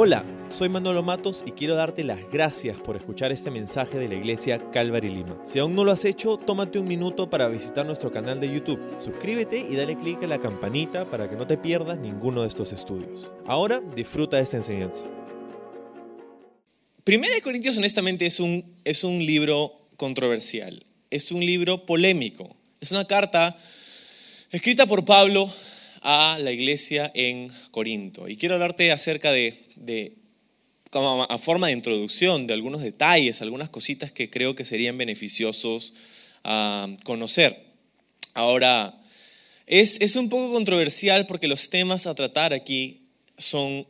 Hola, soy Manolo Matos y quiero darte las gracias por escuchar este mensaje de la iglesia Calvary Lima. Si aún no lo has hecho, tómate un minuto para visitar nuestro canal de YouTube. Suscríbete y dale clic a la campanita para que no te pierdas ninguno de estos estudios. Ahora disfruta de esta enseñanza. Primera de Corintios honestamente es un, es un libro controversial, es un libro polémico, es una carta escrita por Pablo a la iglesia en Corinto. Y quiero hablarte acerca de, de como a forma de introducción, de algunos detalles, algunas cositas que creo que serían beneficiosos a conocer. Ahora, es, es un poco controversial porque los temas a tratar aquí son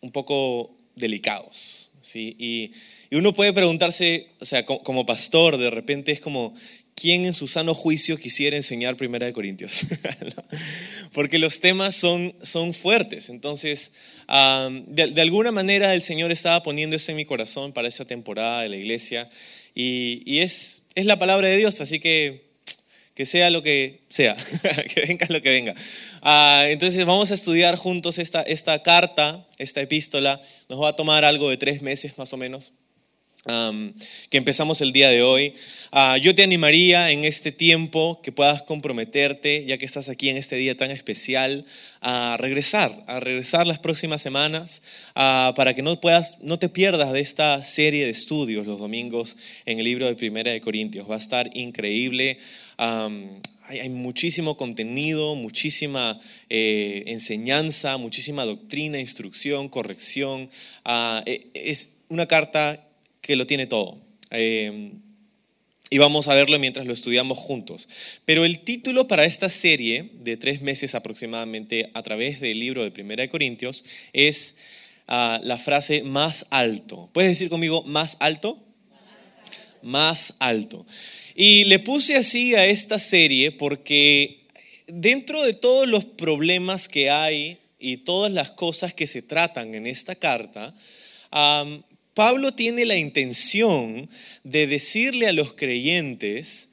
un poco delicados. ¿sí? Y, y uno puede preguntarse, o sea, como pastor, de repente es como, ¿quién en su sano juicio quisiera enseñar Primera de Corintios? Porque los temas son, son fuertes. Entonces, de, alguna manera el Señor estaba poniendo eso en mi corazón para esa temporada de la iglesia y, es, la palabra de Dios, así que que sea lo que sea, que venga lo que venga. Ah, entonces vamos a estudiar juntos esta, esta carta, esta epístola. Nos va a tomar algo de tres meses más o menos que empezamos el día de hoy. Ah, yo te animaría en este tiempo que puedas comprometerte, ya que estás aquí en este día tan especial, a regresar, a regresar las próximas semanas, ah, para que no, puedas, no te pierdas de esta serie de estudios los domingos en el libro de Primera de Corintios. Va a estar increíble. hay, muchísimo contenido, muchísima eh, enseñanza, muchísima doctrina, instrucción, corrección. Ah, e, es una carta que lo tiene todo. Eh, y vamos a verlo mientras lo estudiamos juntos. Pero el título para esta serie de tres meses aproximadamente a través del libro de Primera de Corintios es ah, la frase más alto. ¿Puedes decir conmigo más alto? Más alto. Y le puse así a esta serie porque dentro de todos los problemas que hay y todas las cosas que se tratan en esta carta, Pablo tiene la intención de decirle a los creyentes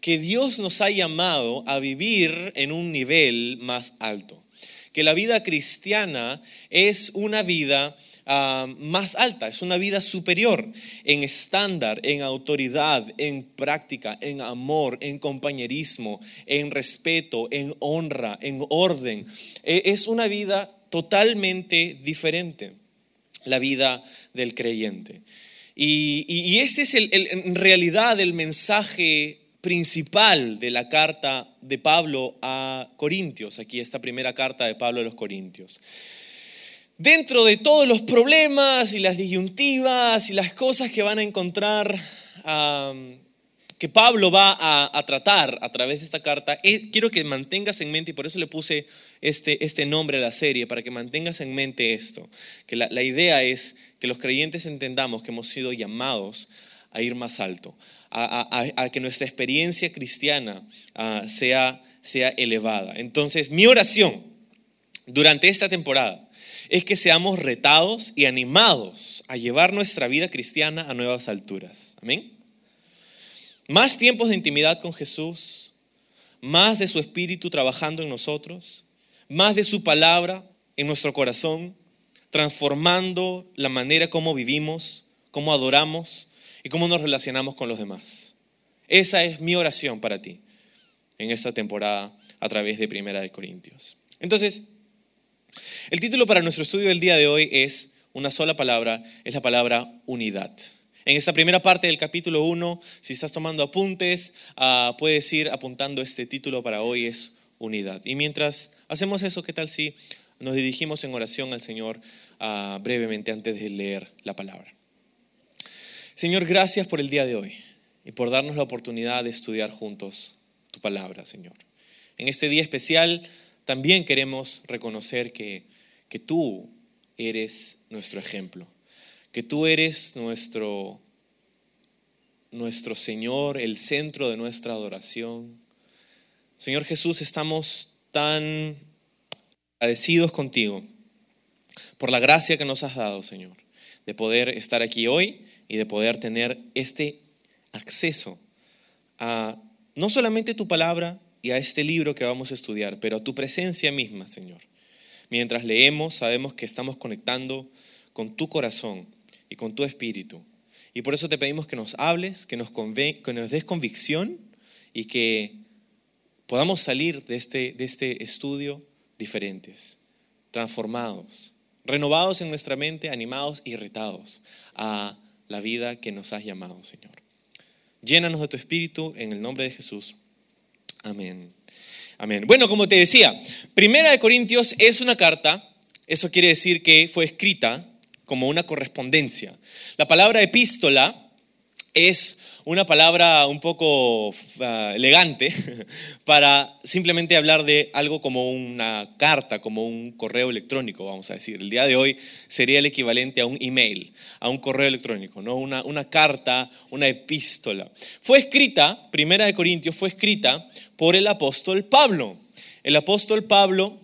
que Dios nos ha llamado a vivir en un nivel más alto, que la vida cristiana es una vida más alta, es una vida superior en estándar, en autoridad, en práctica, en amor, en compañerismo, en respeto, en honra, en orden. E, es una vida totalmente diferente la vida del creyente. Y, ese es en realidad el mensaje principal de la carta de Pablo a Corintios, aquí esta primera carta de Pablo a los Corintios. Dentro de todos los problemas y las disyuntivas y las cosas que van a encontrar, que Pablo va a, tratar a través de esta carta, eh, quiero que mantengas en mente, y por eso le puse este, este nombre a la serie, para que mantengas en mente esto, que la, la idea es que los creyentes entendamos que hemos sido llamados a ir más alto, a, que nuestra experiencia cristiana ah, sea, sea elevada. Entonces, mi oración durante esta temporada es que seamos retados y animados a llevar nuestra vida cristiana a nuevas alturas. Amén. Más tiempos de intimidad con Jesús, más de su Espíritu trabajando en nosotros, más de su palabra en nuestro corazón, transformando la manera como vivimos, cómo adoramos y cómo nos relacionamos con los demás. Esa es mi oración para ti en esta temporada a través de Primera de Corintios. Entonces, el título para nuestro estudio del día de hoy es una sola palabra, es la palabra unidad. En esta primera parte del capítulo 1, si estás tomando apuntes, ah, puedes ir apuntando este título para hoy, es unidad. Y mientras hacemos eso, ¿qué tal si nos dirigimos en oración al Señor ah, brevemente antes de leer la palabra. Señor, gracias por el día de hoy y por darnos la oportunidad de estudiar juntos tu palabra, Señor. En este día especial también queremos reconocer que, que tú eres nuestro ejemplo, que tú eres nuestro, nuestro Señor, el centro de nuestra adoración. Señor Jesús, estamos tan agradecidos contigo por la gracia que nos has dado, Señor, de poder estar aquí hoy y de poder tener este acceso a no solamente tu palabra y a este libro que vamos a estudiar, pero a tu presencia misma, Señor. Mientras leemos, sabemos que estamos conectando con tu corazón y con tu espíritu. Y por eso te pedimos que nos hables, que nos, que nos des convicción y que podamos salir de este, de este estudio diferentes, transformados, renovados en nuestra mente, animados y retados a la vida que nos has llamado, Señor. Llénanos de tu espíritu en el nombre de Jesús. Amén. Amén. Bueno, como te decía, Primera de Corintios es una carta, eso quiere decir que fue escrita como una correspondencia. La palabra epístola es una palabra un poco ah, elegante para simplemente hablar de algo como una carta, como un correo electrónico, vamos a decir. El día de hoy sería el equivalente a un email, a un correo electrónico, ¿no? una, una carta, una epístola. Fue escrita, Primera de Corintios, fue escrita por el apóstol Pablo. El apóstol Pablo,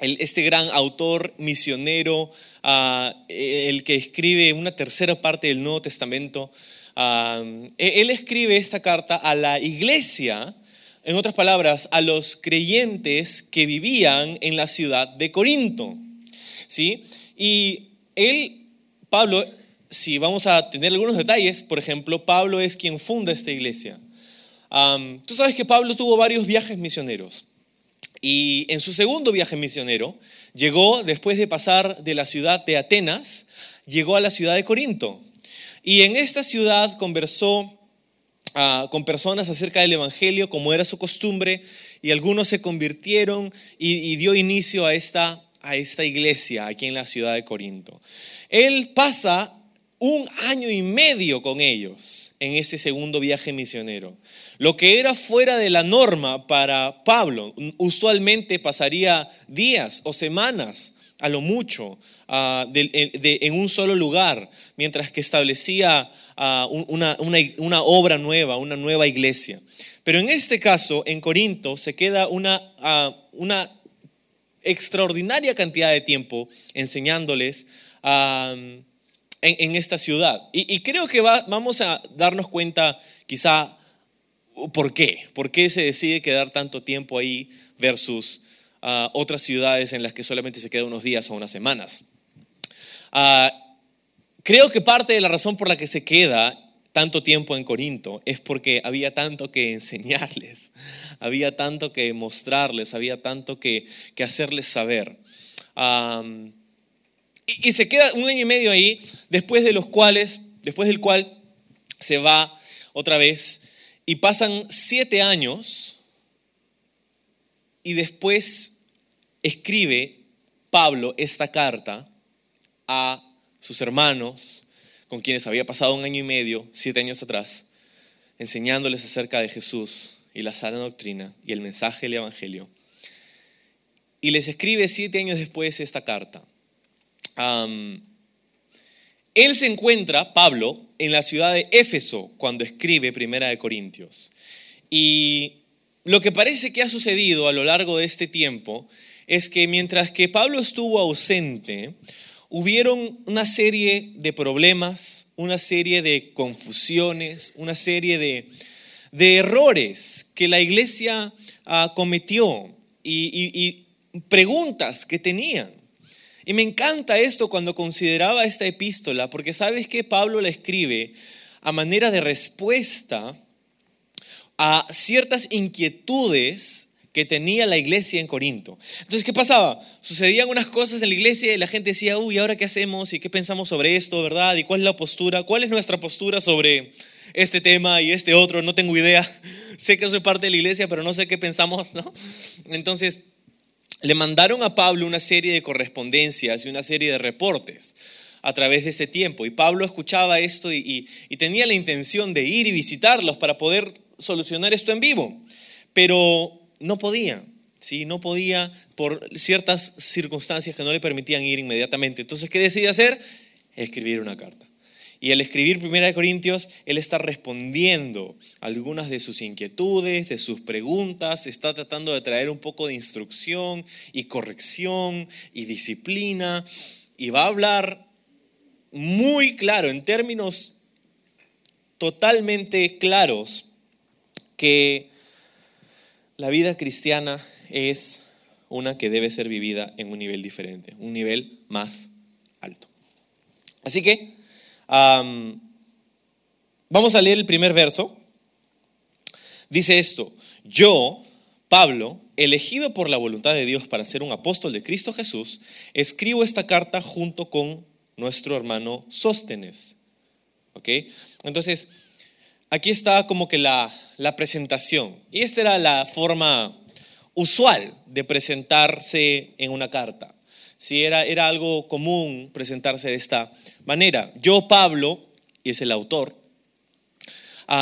este gran autor misionero, ah, el que escribe una tercera parte del Nuevo Testamento, e-, él escribe esta carta a la iglesia, en otras palabras, a los creyentes que vivían en la ciudad de Corinto. ¿sí? Y él, Pablo, si vamos a tener algunos detalles, por ejemplo, Pablo es quien funda esta iglesia. tú sabes que Pablo tuvo varios viajes misioneros. Y en su segundo viaje misionero, llegó, después de pasar de la ciudad de Atenas, llegó a la ciudad de Corinto. Y en esta ciudad conversó ah, con personas acerca del Evangelio, como era su costumbre, y algunos se convirtieron y, dio inicio a esta, a esta iglesia aquí en la ciudad de Corinto. Él pasa un año y medio con ellos en ese segundo viaje misionero. Lo que era fuera de la norma para Pablo, usualmente pasaría días o semanas a lo mucho Ah, en un solo lugar, mientras que establecía ah, una, obra nueva, una nueva iglesia. Pero en este caso, en Corinto, se queda una, ah, una extraordinaria cantidad de tiempo enseñándoles en, esta ciudad. Y, creo que vamos a darnos cuenta quizá por qué, por qué se decide quedar tanto tiempo ahí versus otras ciudades en las que solamente se queda unos días o unas semanas. Ah, creo que parte de la razón por la que se queda tanto tiempo en Corinto es porque había tanto que enseñarles, había tanto que mostrarles, había tanto que, hacerles saber. y, se queda un año y medio ahí, después de los cuales, después del cual se va otra vez y pasan siete años y después escribe Pablo esta carta a sus hermanos, con quienes había pasado un año y medio, siete años atrás, enseñándoles acerca de Jesús y la sana doctrina y el mensaje del Evangelio. Y les escribe siete años después esta carta. él se encuentra, Pablo, en la ciudad de Éfeso cuando escribe Primera de Corintios. Y lo que parece que ha sucedido a lo largo de este tiempo es que mientras que Pablo estuvo ausente, hubieron una serie de problemas, una serie de confusiones, una serie de, errores que la iglesia ah, cometió y, preguntas que tenían. Y me encanta esto cuando consideraba esta epístola, porque sabes que Pablo la escribe a manera de respuesta a ciertas inquietudes que tenía la iglesia en Corinto. Entonces, ¿qué pasaba? Sucedían unas cosas en la iglesia y la gente decía, uy, ¿ahora qué hacemos? ¿Y qué pensamos sobre esto, verdad? ¿Y cuál es la postura? ¿Cuál es nuestra postura sobre este tema y este otro? No tengo idea. sé que soy parte de la iglesia, pero no sé qué pensamos, ¿no? Entonces, le mandaron a Pablo una serie de correspondencias y una serie de reportes a través de este tiempo. Y Pablo escuchaba esto y tenía la intención de ir y visitarlos para poder solucionar esto en vivo. Pero no podía, ¿sí? no podía por ciertas circunstancias que no le permitían ir inmediatamente. Entonces, ¿qué decide hacer? Escribir una carta. Y al escribir Primera de Corintios, él está respondiendo algunas de sus inquietudes, de sus preguntas, está tratando de traer un poco de instrucción y corrección y disciplina, y va a hablar muy claro, en términos totalmente claros, que la vida cristiana es una que debe ser vivida en un nivel diferente, un nivel más alto. Así que vamos a leer el primer verso. Dice esto, yo, Pablo, elegido por la voluntad de Dios para ser un apóstol de Cristo Jesús, escribo esta carta junto con nuestro hermano Sóstenes. ¿Ok? Entonces, aquí está como que la, presentación. Y esta era la forma usual de presentarse en una carta. Si era, era algo común presentarse de esta manera. Yo, Pablo, y es el autor,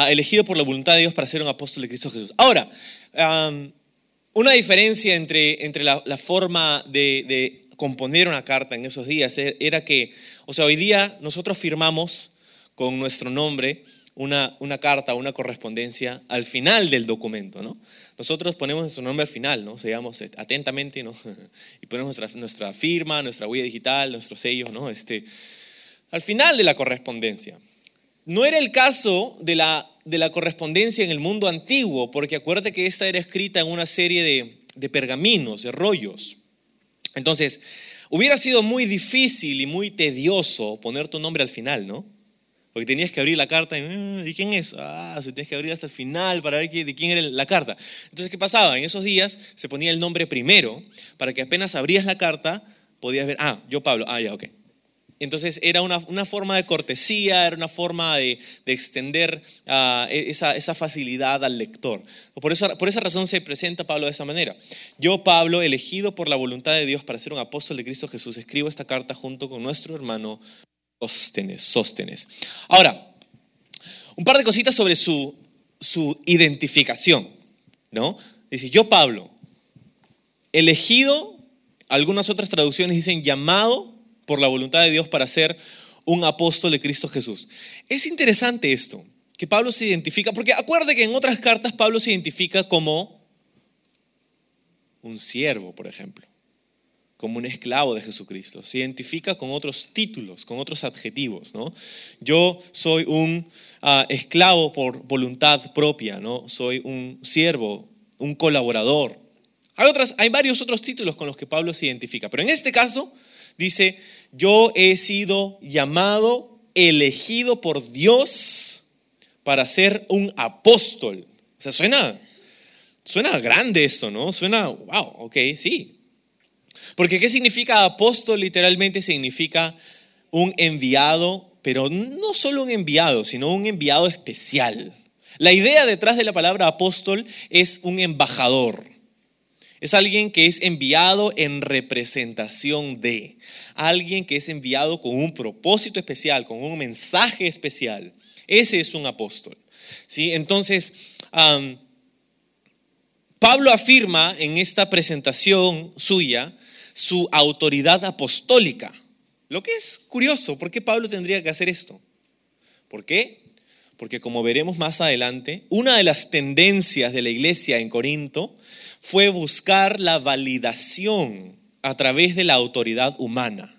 elegido por la voluntad de Dios para ser un apóstol de Cristo Jesús. Ahora, una diferencia entre, entre la, forma de, de, componer una carta en esos días e, era que, o sea, hoy día nosotros firmamos con nuestro nombre una, una carta, una correspondencia al final del documento, ¿no? Nosotros ponemos nuestro nombre al final, ¿no? Sellamos atentamente. Y ponemos nuestra, nuestra firma, nuestra huella digital, nuestro sello, ¿no? Este, al final de la correspondencia. No era el caso de la, de la correspondencia en el mundo antiguo, porque acuérdate que esta era escrita en una serie de, de pergaminos, de rollos. Entonces, hubiera sido muy difícil y muy tedioso poner tu nombre al final, ¿no? Porque tenías que abrir la carta y, mm, ¿de quién es? Ah, se tenías que abrir hasta el final para ver de quién era la carta. Entonces, ¿qué pasaba? En esos días se ponía el nombre primero para que apenas abrías la carta podías ver, ah, yo Pablo, ah, ya, ok. Entonces era una, forma de cortesía, era una forma de, extender ah, e, esa, esa, facilidad al lector. Por, eso, por esa razón se presenta Pablo de esa manera. Yo, Pablo, elegido por la voluntad de Dios para ser un apóstol de Cristo Jesús, escribo esta carta junto con nuestro hermano Sóstenes. Sóstenes. Ahora, un par de cositas sobre su, su identificación. ¿no? Dice, yo, Pablo, elegido, algunas otras traducciones dicen llamado por la voluntad de Dios para ser un apóstol de Cristo Jesús. Es interesante esto, que Pablo se identifica, porque acuerde que en otras cartas Pablo se identifica como un siervo, por ejemplo, como un esclavo de Jesucristo. Se identifica con otros títulos, con otros adjetivos, ¿no? Yo soy un ah, esclavo por voluntad propia, ¿no? Soy un siervo, un colaborador. Hay, otras, hay varios otros títulos con los que Pablo se identifica, pero en este caso dice, yo he sido llamado, elegido por Dios para ser un apóstol. O sea, suena, suena grande esto, ¿no? Suena, wow, ok, sí. Porque ¿qué significa apóstol? Literalmente significa un enviado, pero no solo un enviado, sino un enviado especial. La idea detrás de la palabra apóstol es un embajador. Es alguien que es enviado en representación de. Alguien que es enviado con un propósito especial, con un mensaje especial. Ese es un apóstol. ¿sí? Entonces, Pablo afirma en esta presentación suya su autoridad apostólica. Lo que es curioso, ¿por qué Pablo tendría que hacer esto? ¿Por qué? Porque como veremos más adelante, una de las tendencias de la iglesia en Corinto fue buscar la validación a través de la autoridad humana.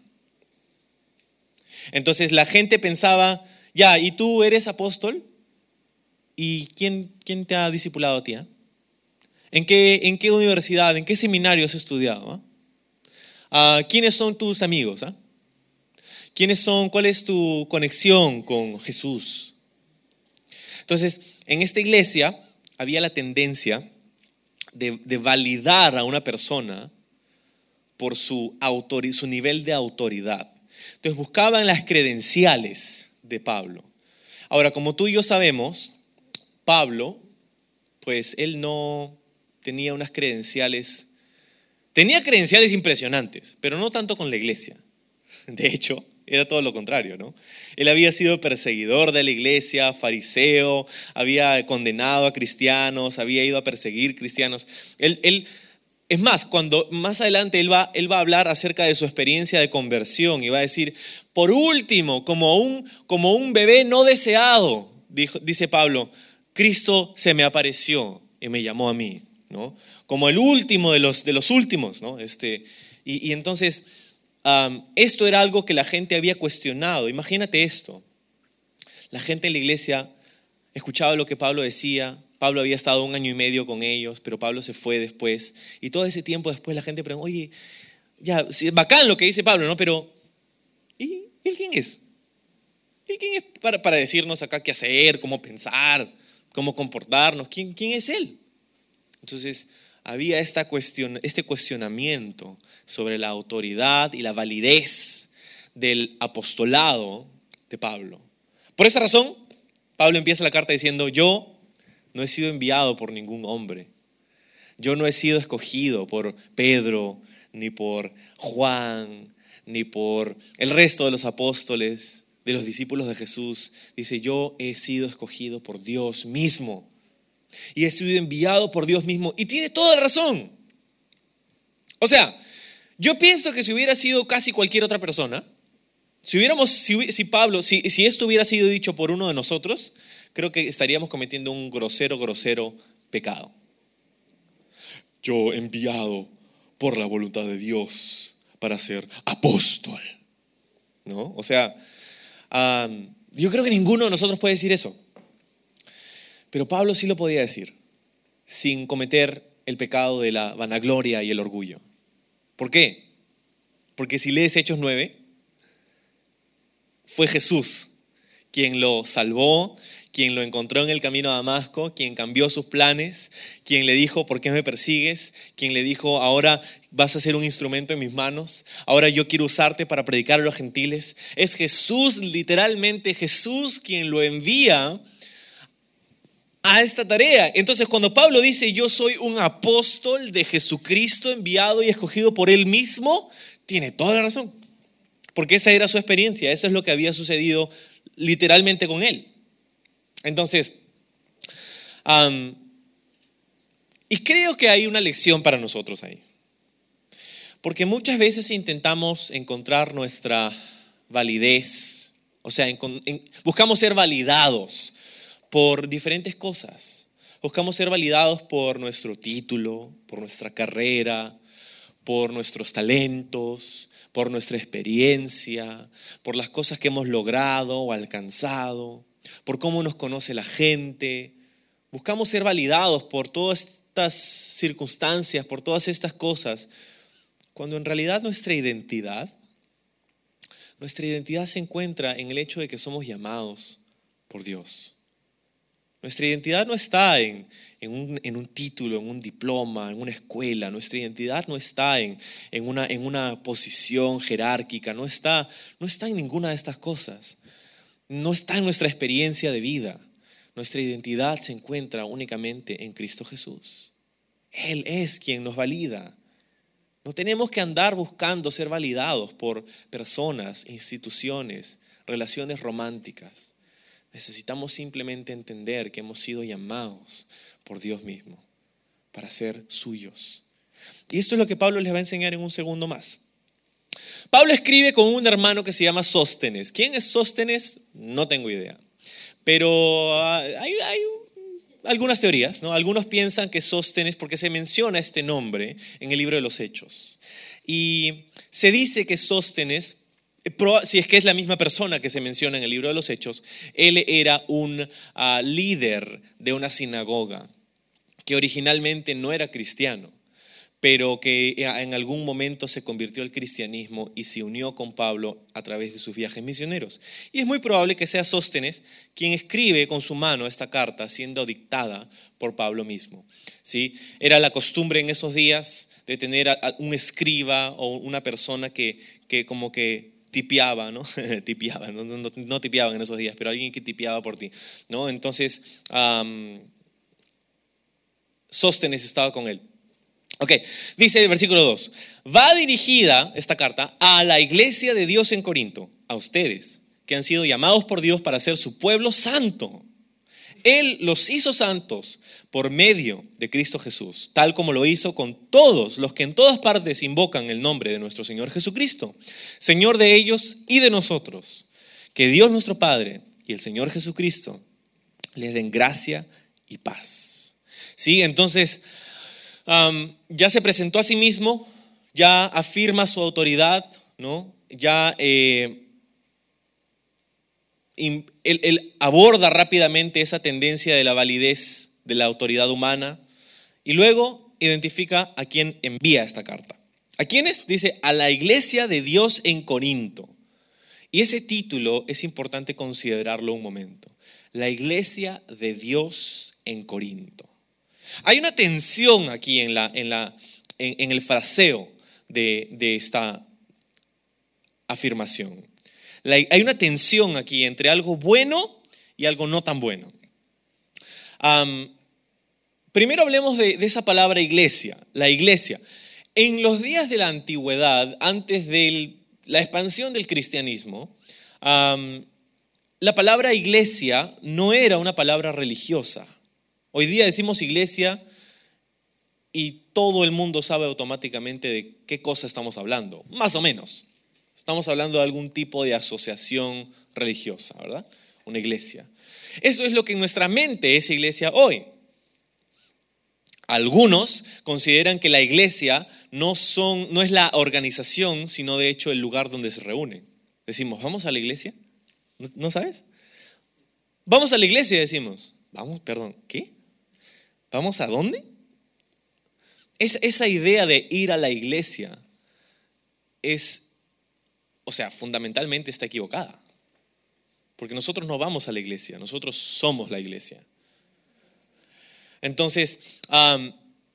Entonces la gente pensaba, ya, ¿y tú eres apóstol? ¿Y quién, quién te ha discipulado a ti? Ah? ¿En, qué, ¿En qué universidad, en qué seminario has estudiado? Ah? ¿Quiénes son tus amigos? Ah? ¿Quiénes son, cuál es tu conexión con Jesús? Entonces, en esta iglesia había la tendencia de, validar a una persona por su, su nivel de autoridad. Entonces buscaban las credenciales de Pablo. Ahora, como tú y yo sabemos, Pablo, pues él no tenía unas credenciales, tenía credenciales impresionantes, pero no tanto con la iglesia. De hecho, era todo lo contrario, ¿no? Él había sido perseguidor de la iglesia, fariseo, había condenado a cristianos, había ido a perseguir cristianos. Él, es más, cuando más adelante él va, él va a hablar acerca de su experiencia de conversión y va a decir, por último, como un, como un bebé no deseado, dice Pablo, Cristo se me apareció y me llamó a mí, ¿no? Como el último de los, de los últimos, ¿no? Este, y, entonces esto era algo que la gente había cuestionado. Imagínate esto. La gente en la iglesia escuchaba lo que Pablo decía. Pablo había estado un año y medio con ellos, pero Pablo se fue después. Y todo ese tiempo después la gente pregunta, oye, ya, bacán lo que dice Pablo, ¿no? Pero, ¿y él quién es? ¿Él quién es para, para decirnos acá qué hacer, cómo pensar, cómo comportarnos? ¿Quién, quién es él? Entonces, había esta este cuestionamiento sobre la autoridad y la validez del apostolado de Pablo. Por esa razón, Pablo empieza la carta diciendo, yo no he sido enviado por ningún hombre. Yo no he sido escogido por Pedro, ni por Juan, ni por el resto de los apóstoles, de los discípulos de Jesús. Dice, yo he sido escogido por Dios mismo. Y he sido enviado por Dios mismo. Y tiene toda la razón. O sea, yo pienso que si hubiera sido casi cualquier otra persona, si hubiéramos, si, Pablo, si, esto hubiera sido dicho por uno de nosotros, creo que estaríamos cometiendo un grosero, grosero pecado. Yo enviado por la voluntad de Dios para ser apóstol. ¿No? O sea, yo creo que ninguno de nosotros puede decir eso. Pero Pablo sí lo podía decir, sin cometer el pecado de la vanagloria y el orgullo. ¿Por qué? Porque si lees Hechos 9, fue Jesús quien lo salvó, quien lo encontró en el camino a Damasco, quien cambió sus planes, quien le dijo, ¿por qué me persigues? Quien le dijo, ahora vas a ser un instrumento en mis manos, ahora yo quiero usarte para predicar a los gentiles. Es Jesús, literalmente Jesús, quien lo envía a esta tarea. Entonces, cuando Pablo dice, yo soy un apóstol de Jesucristo enviado y escogido por él mismo, tiene toda la razón. Porque esa era su experiencia, eso es lo que había sucedido literalmente con él. Entonces, y creo que hay una lección para nosotros ahí. Porque muchas veces intentamos encontrar nuestra validez, o sea, buscamos ser validados por diferentes cosas. Buscamos ser validados por nuestro título, por nuestra carrera, por nuestros talentos, por nuestra experiencia, por las cosas que hemos logrado o alcanzado por cómo nos conoce la gente. Buscamos ser validados por todas estas circunstancias, por todas estas cosas, cuando en realidad nuestra identidad, nuestra identidad se encuentra en el hecho de que somos llamados por Dios. Nuestra identidad no está en, un, título, en un diploma, en una escuela. Nuestra identidad no está en, una, en una posición jerárquica, no está, no está en ninguna de estas cosas no está en nuestra experiencia de vida. Nuestra identidad se encuentra únicamente en Cristo Jesús. Él es quien nos valida. No tenemos que andar buscando ser validados por personas, instituciones, relaciones románticas. Necesitamos simplemente entender que hemos sido llamados por Dios mismo para ser suyos. Y esto es lo que Pablo les va a enseñar en un segundo más. Pablo escribe con un hermano que se llama Sóstenes. ¿Quién es Sóstenes? No tengo idea. Pero ah, hay, algunas teorías, ¿no? Algunos piensan que Sóstenes, porque se menciona este nombre en el libro de los Hechos. Y se dice que Sóstenes, si es que es la misma persona que se menciona en el libro de los Hechos, él era un ah, líder de una sinagoga que originalmente no era cristiano pero que en algún momento se convirtió al cristianismo y se unió con Pablo a través de sus viajes misioneros. Y es muy probable que sea Sóstenes quien escribe con su mano esta carta siendo dictada por Pablo mismo. ¿Sí? Era la costumbre en esos días de tener un escriba o una persona que, que como que tipiaba, ¿no? tipiaba, no, no, tipiaban en esos días, pero alguien que tipiaba por ti, ¿no? Entonces, Sóstenes estaba con él. Ok, dice el versículo 2, va dirigida esta carta a la iglesia de Dios en Corinto, a ustedes, que han sido llamados por Dios para ser su pueblo santo. Él los hizo santos por medio de Cristo Jesús, tal como lo hizo con todos los que en todas partes invocan el nombre de nuestro Señor Jesucristo, Señor de ellos y de nosotros. Que Dios nuestro Padre y el Señor Jesucristo les den gracia y paz. Sí, entonces ya se presentó a sí mismo, ya afirma su autoridad, ¿no? ya eh, él, aborda rápidamente esa tendencia de la validez de la autoridad humana y luego identifica a quién envía esta carta. ¿A quiénes? Dice, a la iglesia de Dios en Corinto. Y ese título es importante considerarlo un momento. La iglesia de Dios en Corinto. Hay una tensión aquí en, la, en, la, en, el fraseo de, de esta afirmación. hay una tensión aquí entre algo bueno y algo no tan bueno. Primero hablemos de, esa palabra iglesia, la iglesia. En los días de la antigüedad, antes de la expansión del cristianismo, la palabra iglesia no era una palabra religiosa. Hoy día decimos iglesia y todo el mundo sabe automáticamente de qué cosa estamos hablando, más o menos. Estamos hablando de algún tipo de asociación religiosa, ¿verdad? Una iglesia. Eso es lo que en nuestra mente es iglesia hoy. Algunos consideran que la iglesia no, son, no es la organización, sino de hecho el lugar donde se reúnen. Decimos, ¿vamos a la iglesia? ¿No, sabes? Vamos a la iglesia, decimos. Vamos, perdón, ¿qué? ¿Vamos a dónde? Es, esa idea de ir a la iglesia es, o sea, fundamentalmente está equivocada. Porque nosotros no vamos a la iglesia, nosotros somos la iglesia. Entonces,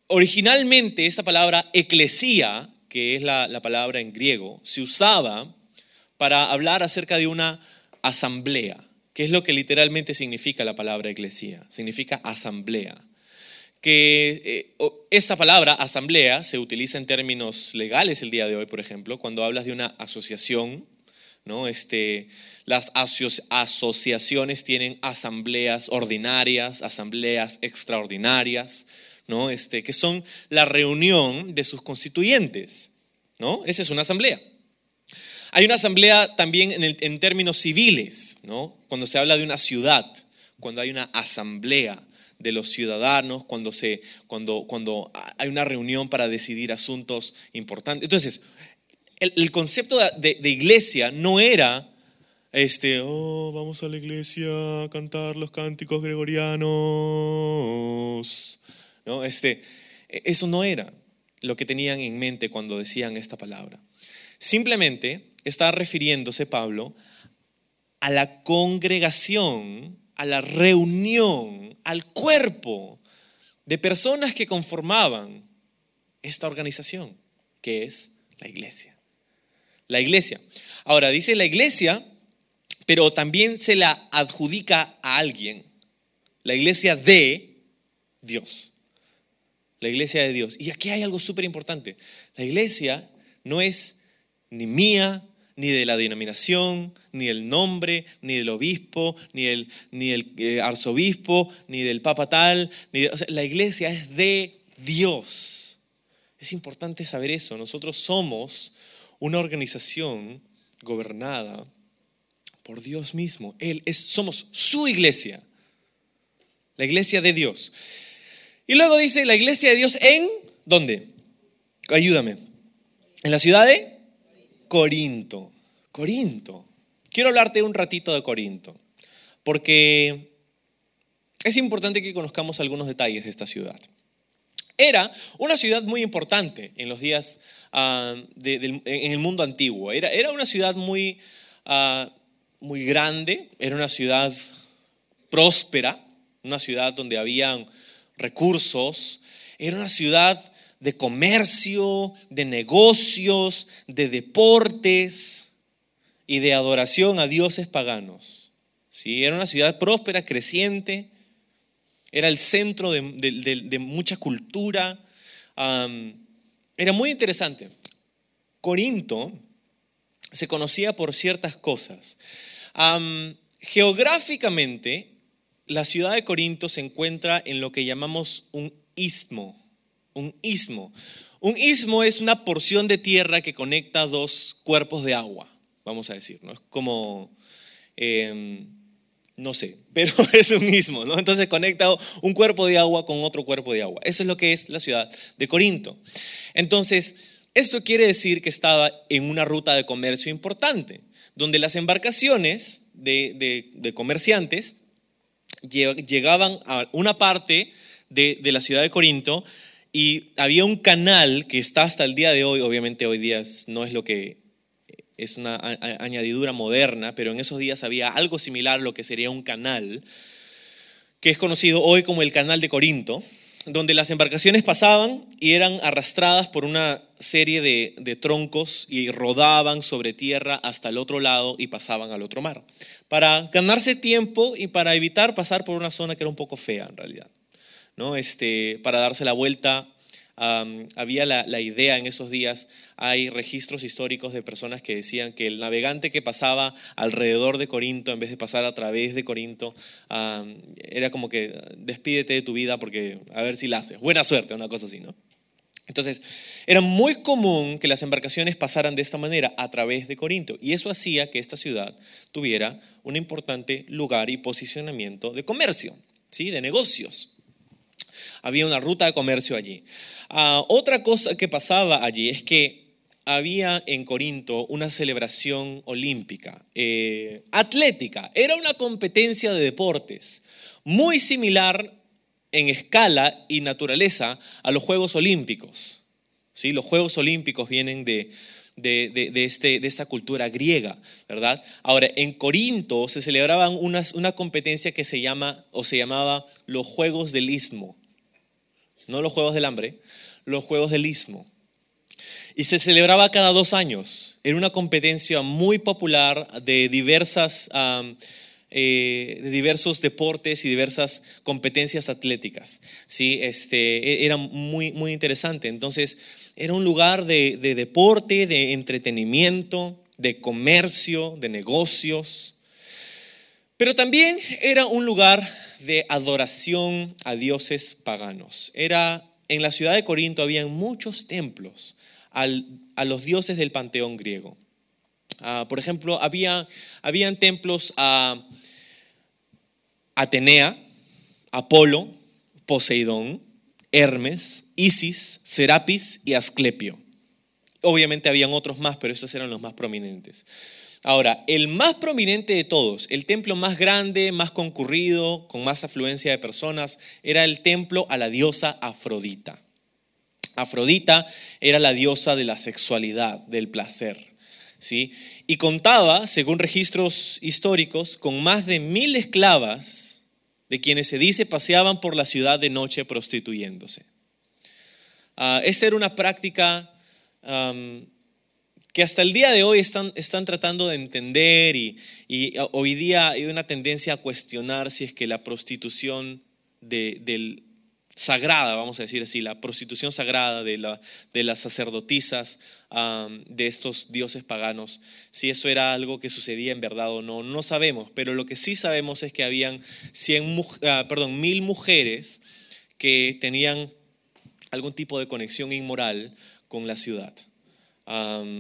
originalmente esta palabra eclesía, que es la, la palabra en griego, se usaba para hablar acerca de una asamblea, que es lo que literalmente significa la palabra eclesía, significa asamblea. Que eh, esta palabra asamblea se utiliza en términos legales el día de hoy, por ejemplo, cuando hablas de una asociación, ¿no? Este, las asociaciones tienen asambleas ordinarias, asambleas extraordinarias, ¿no? Este, que son la reunión de sus constituyentes. ¿no? Esa es una asamblea. Hay una asamblea también en, términos civiles, ¿no? cuando se habla de una ciudad, cuando hay una asamblea de los ciudadanos, cuando, se, cuando, cuando hay una reunión para decidir asuntos importantes. Entonces, el, concepto de, iglesia no era, este, oh, vamos a la iglesia a cantar los cánticos gregorianos. ¿No? Este, eso no era lo que tenían en mente cuando decían esta palabra. Simplemente está refiriéndose Pablo a la congregación, a la reunión, al cuerpo de personas que conformaban esta organización, que es la iglesia. La iglesia. Ahora, dice la iglesia, pero también se la adjudica a alguien. La iglesia de Dios. La iglesia de Dios. Y aquí hay algo súper importante. La iglesia no es ni mía, ni de la denominación, ni el nombre, ni del obispo, ni el, ni el eh, arzobispo, ni del papa tal. Ni la iglesia es de Dios. Es importante saber eso. Nosotros somos una organización gobernada por Dios mismo. Él es, somos su iglesia. La iglesia de Dios. Y luego dice la iglesia de Dios en ¿dónde? Ayúdame. En la ciudad de Corinto. Corinto. Quiero hablarte un ratito de Corinto, porque es importante que conozcamos algunos detalles de esta ciudad. Era una ciudad muy importante en los días ah, en el mundo antiguo. Era, era una ciudad muy, ah, muy grande, era una ciudad próspera, una ciudad donde habían recursos, era una ciudad de comercio, de negocios, de deportes y de adoración a dioses paganos. ¿Sí? Era una ciudad próspera, creciente, era el centro de, mucha cultura. Era muy interesante. Corinto se conocía por ciertas cosas. geográficamente, la ciudad de Corinto se encuentra en lo que llamamos un istmo un istmo. Un istmo es una porción de tierra que conecta dos cuerpos de agua, vamos a decir, ¿no? Es como, em, no sé, pero es un istmo, ¿no? Entonces conecta un cuerpo de agua con otro cuerpo de agua. Eso es lo que es la ciudad de Corinto. Entonces, esto quiere decir que estaba en una ruta de comercio importante, donde las embarcaciones de, comerciantes llegaban a una parte de, la ciudad de Corinto y había un canal que está hasta el día de hoy, obviamente hoy día no es lo que es una añadidura moderna, pero en esos días había algo similar a lo que sería un canal, que es conocido hoy como el Canal de Corinto, donde las embarcaciones pasaban y eran arrastradas por una serie de, de, troncos y rodaban sobre tierra hasta el otro lado y pasaban al otro mar, para ganarse tiempo y para evitar pasar por una zona que era un poco fea en realidad, ¿no? este, para darse la vuelta había la, idea en esos días, hay registros históricos de personas que decían que el navegante que pasaba alrededor de Corinto en vez de pasar a través de Corinto, era como que despídete de tu vida porque a ver si la haces. Buena suerte, una cosa así, ¿no? Entonces, era muy común que las embarcaciones pasaran de esta manera, a través de Corinto, y eso hacía que esta ciudad tuviera un importante lugar y posicionamiento de comercio, ¿sí? de negocios. Había una ruta de comercio allí. Ah, otra cosa que pasaba allí es que había en Corinto una celebración olímpica, eh, atlética. Era una competencia de deportes, muy similar en escala y naturaleza a los Juegos Olímpicos. ¿sí? Los Juegos Olímpicos vienen de, de, este, de esta cultura griega, ¿verdad? Ahora, en Corinto se celebraban una, una competencia que se llama o se llamaba los Juegos del Istmo no los Juegos del Hambre, los Juegos del Istmo. Y se celebraba cada dos años. Era una competencia muy popular de, diversas, eh, de diversos deportes y diversas competencias atléticas. ¿sí? Este, e, era muy, muy interesante. Entonces, era un lugar de, de deporte, de entretenimiento, de comercio, de negocios. Pero también era un lugar de adoración a dioses paganos. Era en la ciudad de Corinto habían muchos templos a los dioses del panteón griego. Ah, por ejemplo, había, habían templos a Atenea, Apolo, Poseidón, Hermes, Isis, Serapis y Asclepio. Obviamente habían otros más, pero estos eran los más prominentes. Ahora, el más prominente de todos, el templo más grande, más concurrido, con más afluencia de personas, era el templo a la diosa Afrodita. Afrodita era la diosa de la sexualidad, del placer. ¿sí? Y contaba, según registros históricos, con más de mil esclavas de quienes se dice paseaban por la ciudad de noche prostituyéndose. Uh, esta era una práctica que hasta el día de hoy están, están tratando de entender y, hoy día hay una tendencia a cuestionar si es que la prostitución de, del sagrada, vamos a decir así, la prostitución sagrada de, la, de las sacerdotisas de estos dioses paganos, si eso era algo que sucedía en verdad o no, no sabemos, pero lo que sí sabemos es que habían 100, ah, perdón, mil mujeres que tenían algún tipo de conexión inmoral con la ciudad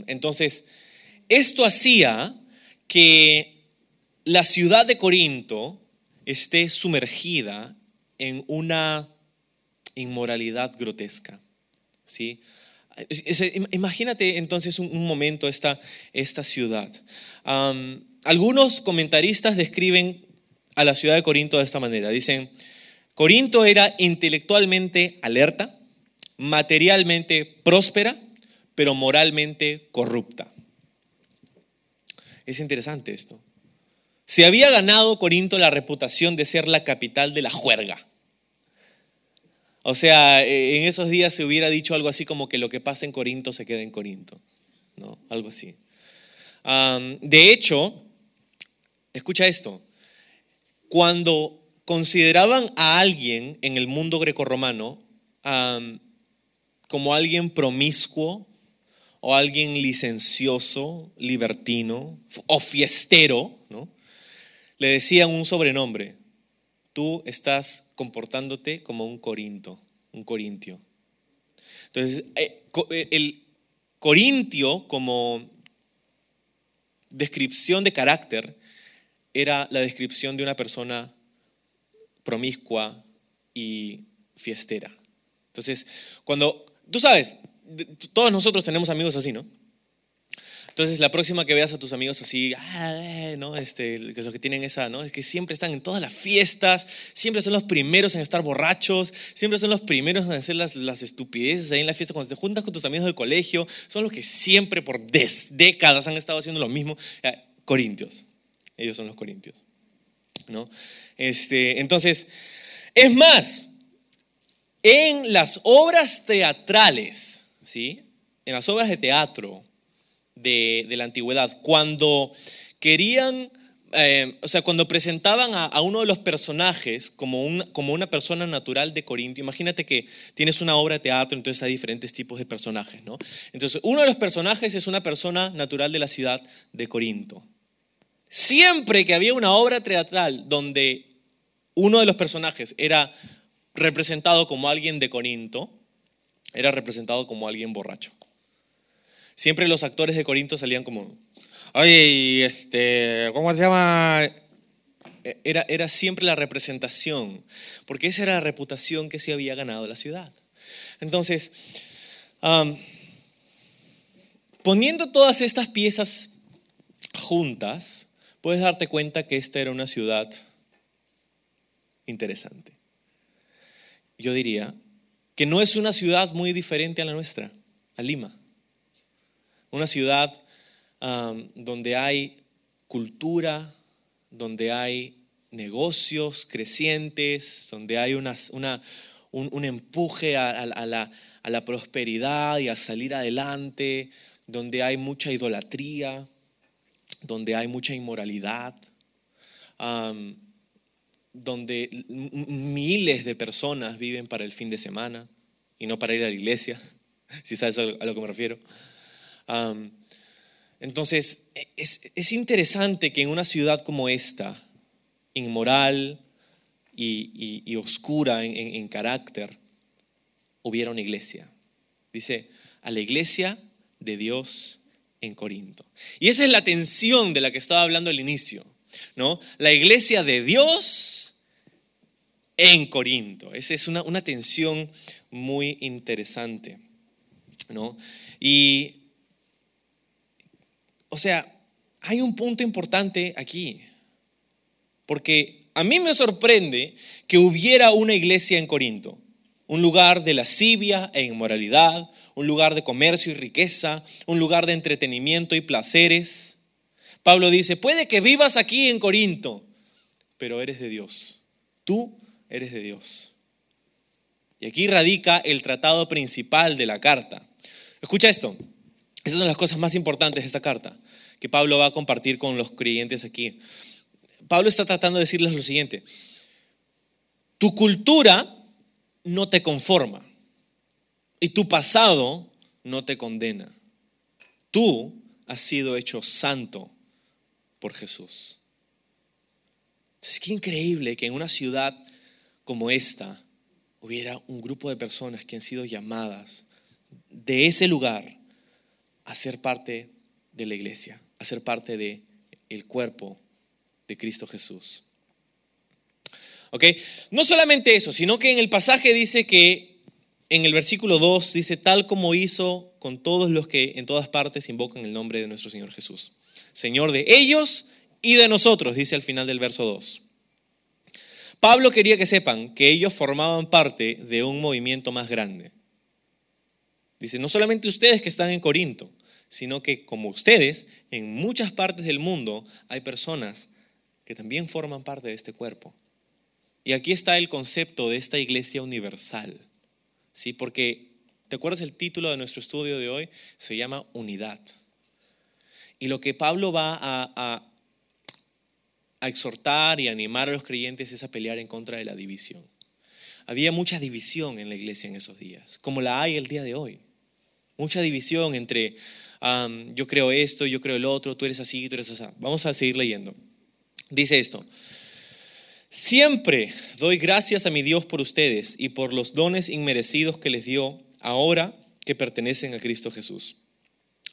entonces, esto hacía que la ciudad de Corinto esté sumergida en una inmoralidad grotesca. ¿sí? Imagínate entonces un, momento esta, esta ciudad. algunos comentaristas describen a la ciudad de Corinto de esta manera. Dicen, Corinto era intelectualmente alerta, materialmente próspera, pero moralmente corrupta. Es interesante esto. Se había ganado Corinto la reputación de ser la capital de la juerga. O sea, en esos días se hubiera dicho algo así como que lo que pasa en Corinto se queda en Corinto. ¿no? Algo así. de hecho, escucha esto, cuando consideraban a alguien en el mundo grecorromano como alguien promiscuo, o alguien licencioso, libertino o fiestero, ¿no? le decían un sobrenombre. Tú estás comportándote como un corinto, un corintio. Entonces, eh, eh, el corintio como descripción de carácter era la descripción de una persona promiscua y fiestera. Entonces, cuando, tú sabes, todos nosotros tenemos amigos así, ¿no? Entonces, la próxima que veas a tus amigos así, ah, ¿no? Este, los que tienen esa, ¿no? Es que siempre están en todas las fiestas, siempre son los primeros en estar borrachos, siempre son los primeros en hacer las, las estupideces ahí en la fiesta cuando te juntas con tus amigos del colegio, son los que siempre por décadas han estado haciendo lo mismo. Corintios, ellos son los corintios, ¿no? Este, entonces, es más, en las obras teatrales, ¿sí? En las obras de teatro de, la antigüedad, cuando querían, eh, o sea, cuando presentaban a, uno de los personajes como, como una persona natural de Corinto, imagínate que tienes una obra de teatro, entonces hay diferentes tipos de personajes, ¿no? Entonces, uno de los personajes es una persona natural de la ciudad de Corinto. Siempre que había una obra teatral donde uno de los personajes era representado como alguien de Corinto, era representado como alguien borracho. Siempre los actores de Corinto salían como, oye, este, ¿cómo se llama? E, era, era siempre la representación, porque esa era la reputación que se había ganado la ciudad. Entonces, poniendo todas estas piezas juntas, puedes darte cuenta que esta era una ciudad interesante. Yo diría que no es una ciudad muy diferente a la nuestra, a Lima. Una ciudad donde hay cultura, donde hay negocios crecientes, donde hay una, un, empuje a, la, a, la, prosperidad y a salir adelante, donde hay mucha idolatría, donde hay mucha inmoralidad donde miles de personas viven para el fin de semana y no para ir a la iglesia, si sabes a lo que me refiero. entonces, es, interesante que en una ciudad como esta, inmoral y, oscura en, en carácter, hubiera una iglesia. Dice, a la iglesia de Dios en Corinto. Y esa es la tensión de la que estaba hablando al inicio. ¿no? La iglesia de Dios en Corinto. Esa es una, una tensión muy interesante. ¿no? Y, o sea, hay un punto importante aquí, porque a mí me sorprende que hubiera una iglesia en Corinto, un lugar de lascivia e inmoralidad, un lugar de comercio y riqueza, un lugar de entretenimiento y placeres. Pablo dice, puede que vivas aquí en Corinto, pero eres de Dios. Tú eres de Dios. Y aquí radica el tratado principal de la carta. Escucha esto. Esas son las cosas más importantes de esta carta que Pablo va a compartir con los creyentes aquí. Pablo está tratando de decirles lo siguiente. Tu cultura no te conforma y tu pasado no te condena. Tú has sido hecho santo por Jesús. Es que increíble que en una ciudad como esta hubiera un grupo de personas que han sido llamadas de ese lugar a ser parte de la iglesia, a ser parte de el cuerpo de Cristo Jesús. ¿Ok? No solamente eso, sino que en el pasaje dice que en el versículo 2 dice tal como hizo con todos los que en todas partes invocan el nombre de nuestro Señor Jesús. Señor de ellos y de nosotros, dice al final del verso 2. Pablo quería que sepan que ellos formaban parte de un movimiento más grande. Dice, no solamente ustedes que están en Corinto, sino que como ustedes, en muchas partes del mundo hay personas que también forman parte de este cuerpo. Y aquí está el concepto de esta iglesia universal. ¿Sí? Porque, ¿te acuerdas el título de nuestro estudio de hoy? Se llama unidad. Y lo que Pablo va a, a a exhortar y animar a los creyentes es a pelear en contra de la división. Había mucha división en la iglesia en esos días, como la hay el día de hoy. Mucha división entre yo creo esto, yo creo el otro, tú eres así, tú eres así. Vamos a seguir leyendo. Dice esto. Siempre doy gracias a mi Dios por ustedes y por los dones inmerecidos que les dio ahora que pertenecen a Cristo Jesús.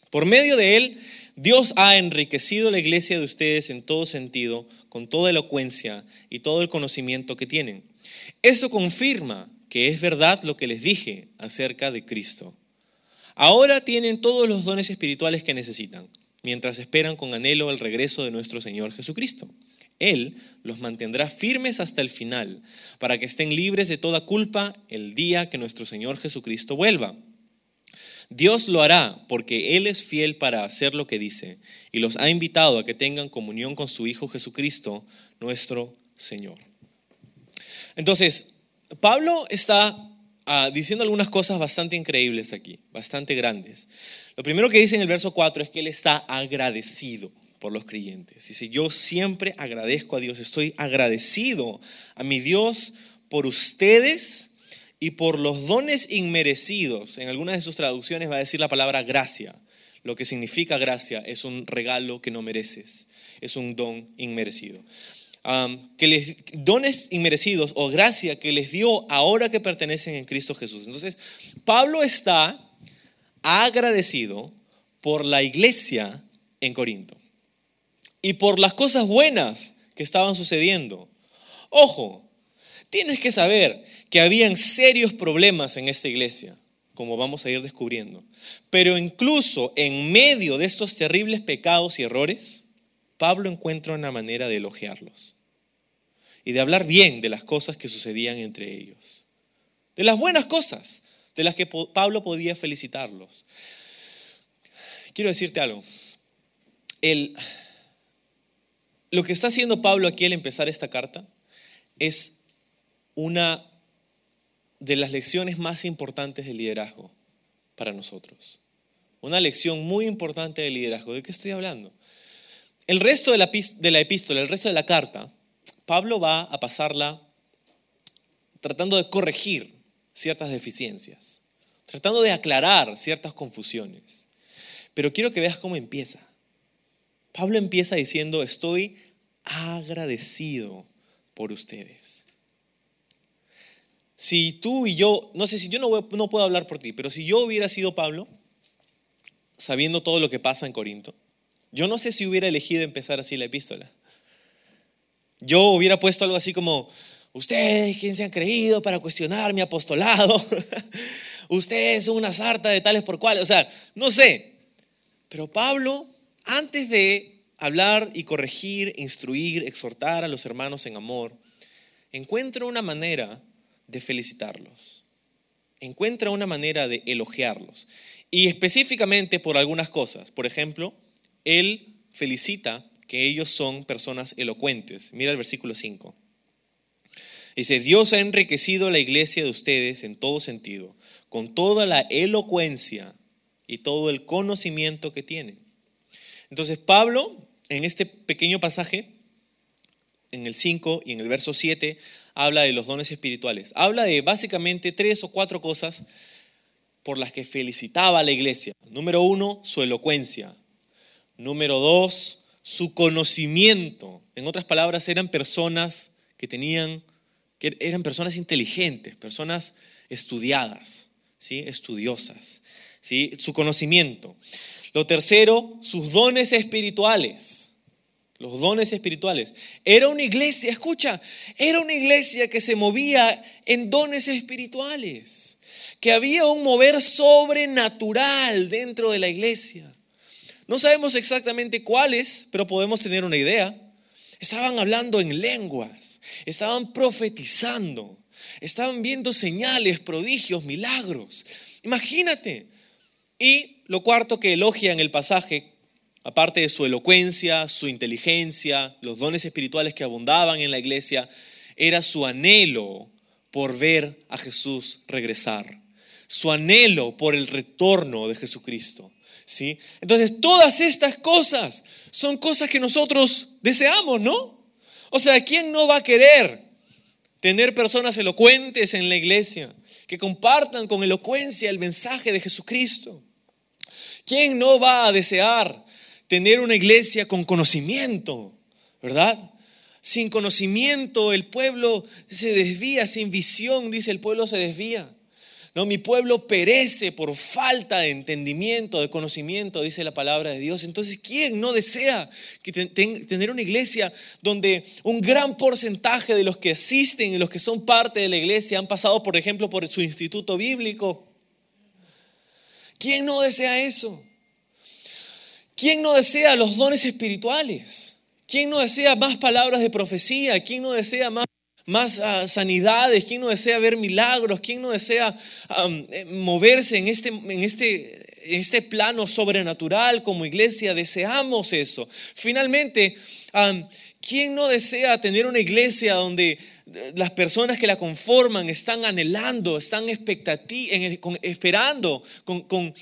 Por medio de Él Dios ha enriquecido la iglesia de ustedes en todo sentido, con toda elocuencia y todo el conocimiento que tienen. Eso confirma que es verdad lo que les dije acerca de Cristo. Ahora tienen todos los dones espirituales que necesitan. mientras esperan con anhelo el regreso de nuestro Señor Jesucristo. Él los mantendrá firmes hasta el final, para que estén libres de toda culpa el día que nuestro Señor Jesucristo vuelva. Dios lo hará porque Él es fiel para hacer lo que dice y los ha invitado a que tengan comunión con su Hijo Jesucristo, nuestro Señor. Entonces, Pablo está ah, diciendo algunas cosas bastante increíbles aquí, bastante grandes. Lo primero que dice en el verso 4 es que Él está agradecido por los creyentes. Dice, yo siempre agradezco a Dios, estoy agradecido a mi Dios por ustedes y por los dones inmerecidos. En algunas de sus traducciones va a decir la palabra gracia. Lo que significa gracia es un regalo que no mereces, es un don inmerecido. que les, dones inmerecidos o gracia que les dio ahora que pertenecen en Cristo Jesús. Entonces, Pablo está agradecido por la iglesia en Corinto y por las cosas buenas que estaban sucediendo. Ojo, tienes que saber que habían serios problemas en esta iglesia, como vamos a ir descubriendo. Pero incluso en medio de estos terribles pecados y errores, Pablo encuentra una manera de elogiarlos y de hablar bien de las cosas que sucedían entre ellos, de las buenas cosas de las que Pablo podía felicitarlos. Quiero decirte algo. El, lo que está haciendo Pablo aquí al empezar esta carta es una de las lecciones más importantes del liderazgo para nosotros. Una lección muy importante del liderazgo. ¿De qué estoy hablando? El resto de la, de la epístola, el resto de la carta, Pablo va a pasarla tratando de corregir ciertas deficiencias, tratando de aclarar ciertas confusiones. Pero quiero que veas cómo empieza. Pablo empieza diciendo, estoy agradecido por ustedes. Si tú y yo, no sé si yo no, no puedo hablar por ti, pero si yo hubiera sido Pablo, sabiendo todo lo que pasa en Corinto, yo no sé si hubiera elegido empezar así la epístola. Yo hubiera puesto algo así como, ustedes, ¿quién se han creído para cuestionar mi apostolado? ustedes son una sarta de tales por cuales, o sea, no sé. Pero Pablo, antes de hablar y corregir, instruir, exhortar a los hermanos en amor, encuentra una manera de felicitarlos. Encuentra una manera de elogiarlos. Y específicamente por algunas cosas. Por ejemplo, él felicita que ellos son personas elocuentes. Mira el versículo 5. Dice, Dios ha enriquecido la iglesia de ustedes en todo sentido, con toda la elocuencia y todo el conocimiento que tienen. Entonces Pablo, en este pequeño pasaje, en el 5 y en el verso 7, habla de los dones espirituales. Habla de básicamente tres o cuatro cosas por las que felicitaba a la iglesia. Número uno, su elocuencia. Número dos, su conocimiento. En otras palabras, eran personas que tenían, que eran personas inteligentes, personas estudiadas, ¿sí? estudiosas. ¿sí? Su conocimiento. Lo tercero, sus dones espirituales los dones espirituales. Era una iglesia, escucha, era una iglesia que se movía en dones espirituales, que había un mover sobrenatural dentro de la iglesia. No sabemos exactamente cuáles, pero podemos tener una idea. Estaban hablando en lenguas, estaban profetizando, estaban viendo señales, prodigios, milagros. Imagínate. Y lo cuarto que elogia en el pasaje aparte de su elocuencia, su inteligencia, los dones espirituales que abundaban en la iglesia, era su anhelo por ver a Jesús regresar, su anhelo por el retorno de Jesucristo. ¿sí? Entonces, todas estas cosas son cosas que nosotros deseamos, ¿no? O sea, ¿quién no va a querer tener personas elocuentes en la iglesia que compartan con elocuencia el mensaje de Jesucristo? ¿Quién no va a desear tener una iglesia con conocimiento, ¿verdad? Sin conocimiento el pueblo se desvía, sin visión, dice el pueblo se desvía. No, mi pueblo perece por falta de entendimiento, de conocimiento, dice la palabra de Dios. Entonces, ¿quién no desea tener una iglesia donde un gran porcentaje de los que asisten y los que son parte de la iglesia han pasado, por ejemplo, por su instituto bíblico? ¿Quién no desea eso? ¿Quién no desea los dones espirituales? ¿Quién no desea más palabras de profecía? ¿Quién no desea más, ah, sanidades? ¿Quién no desea ver milagros? ¿Quién no desea eh, moverse en este, en, este, este plano sobrenatural como iglesia? Deseamos eso. Finalmente, ¿quién no desea tener una iglesia donde las personas que la conforman están anhelando, están esperando con,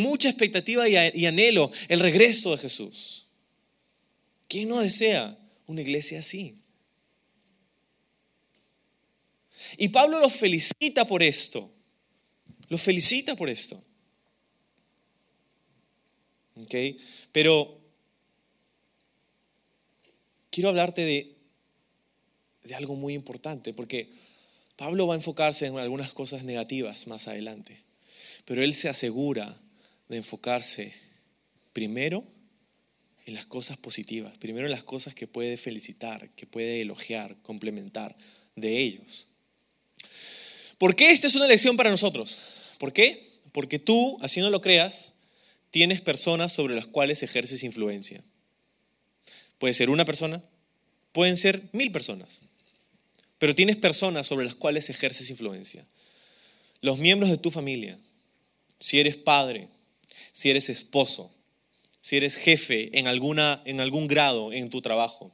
mucha expectativa y, anhelo el regreso de Jesús. ¿Quién no desea una iglesia así? Y Pablo los felicita por esto. Los felicita por esto. ¿Ok? Pero quiero hablarte de de algo muy importante, porque Pablo va a enfocarse en algunas cosas negativas más adelante, pero él se asegura de enfocarse primero en las cosas positivas, primero en las cosas que puede felicitar, que puede elogiar, complementar de ellos. ¿Por qué esta es una lección para nosotros? ¿Por qué? Porque tú, así no lo creas, tienes personas sobre las cuales ejerces influencia. Puede ser una persona, pueden ser mil personas pero tienes personas sobre las cuales ejerces influencia. Los miembros de tu familia, si eres padre, si eres esposo, si eres jefe en, alguna, en algún grado en tu trabajo,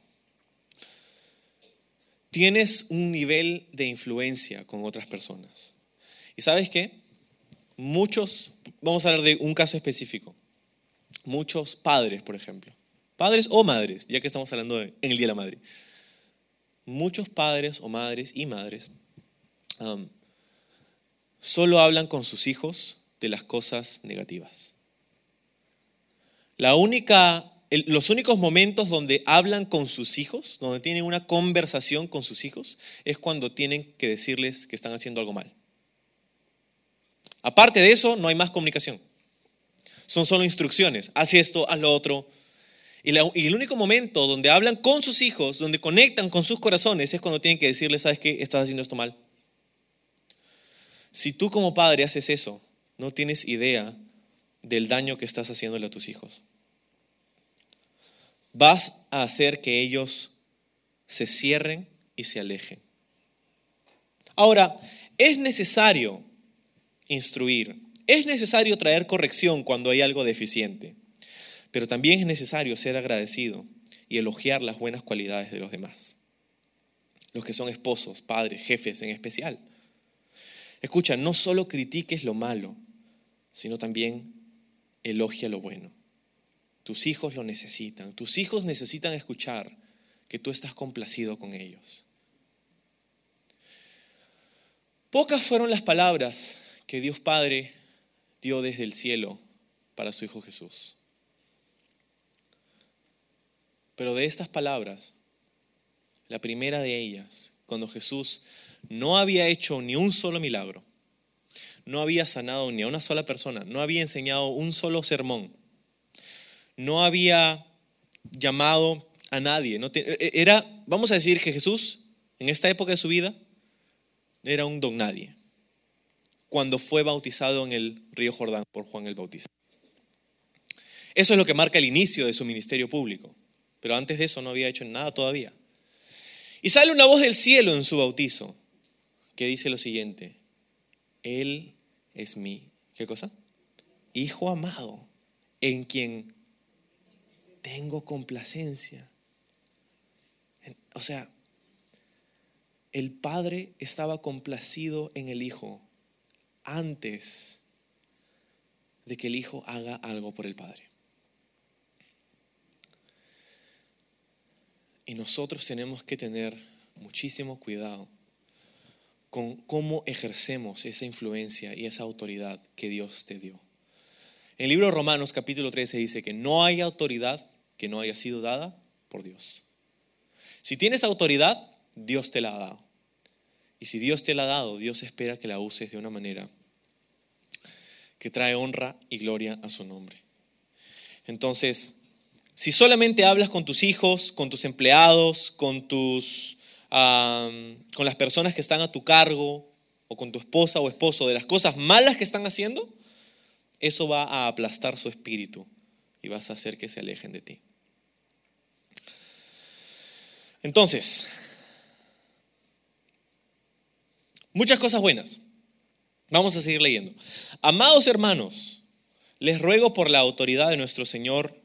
tienes un nivel de influencia con otras personas. ¿Y sabes qué? Muchos, vamos a hablar de un caso específico, muchos padres, por ejemplo, padres o madres, ya que estamos hablando en el Día de la Madre muchos padres o madres y madres solo hablan con sus hijos de las cosas negativas. Los únicos momentos donde hablan con sus hijos, donde tienen una conversación con sus hijos, es cuando tienen que decirles que están haciendo algo mal. Aparte de eso, no hay más comunicación. Son solo instrucciones. Haz esto, haz lo otro, y, el único momento donde hablan con sus hijos, donde conectan con sus corazones, es cuando tienen que decirles, ¿sabes qué? Estás haciendo esto mal. Si tú como padre haces eso, no tienes idea del daño que estás haciéndole a tus hijos. Vas a hacer que ellos se cierren y se alejen. Ahora, es necesario instruir, es necesario traer corrección cuando hay algo deficiente. Pero también es necesario ser agradecido y elogiar las buenas cualidades de los demás. Los que son esposos, padres, jefes en especial. Escucha, no solo critiques lo malo, sino también elogia lo bueno. Tus hijos lo necesitan. Tus hijos necesitan escuchar que tú estás complacido con ellos. Pocas fueron las palabras que Dios Padre dio desde el cielo para su Hijo Jesús. Pero de estas palabras, la primera de ellas, cuando Jesús no había hecho ni un solo milagro, no había sanado ni a una sola persona, no había enseñado un solo sermón, no había llamado a nadie. No e, era, vamos a decir que Jesús, en esta época de su vida, era un don nadie. Cuando fue bautizado en el río Jordán por Juan el Bautista. Eso es lo que marca el inicio de su ministerio público pero antes de eso no había hecho nada todavía. Y sale una voz del cielo en su bautizo que dice lo siguiente, Él es mi, ¿qué cosa? Hijo amado, en quien tengo complacencia. O sea, el Padre estaba complacido en el Hijo antes de que el Hijo haga algo por el Padre. Y nosotros tenemos que tener muchísimo cuidado con cómo ejercemos esa influencia y esa autoridad que Dios te dio. En el libro de Romanos capítulo 13 dice que no hay autoridad que no haya sido dada por Dios. Si tienes autoridad, Dios te la ha dado. Y si Dios te la ha dado, Dios espera que la uses de una manera que trae honra y gloria a su nombre. Entonces, si solamente hablas con tus hijos, con tus empleados, con, tus, con las personas que están a tu cargo o con tu esposa o esposo de las cosas malas que están haciendo, eso va a aplastar su espíritu y vas a hacer que se alejen de ti. Entonces, muchas cosas buenas. Vamos a seguir leyendo. Amados hermanos, les ruego por la autoridad de nuestro Señor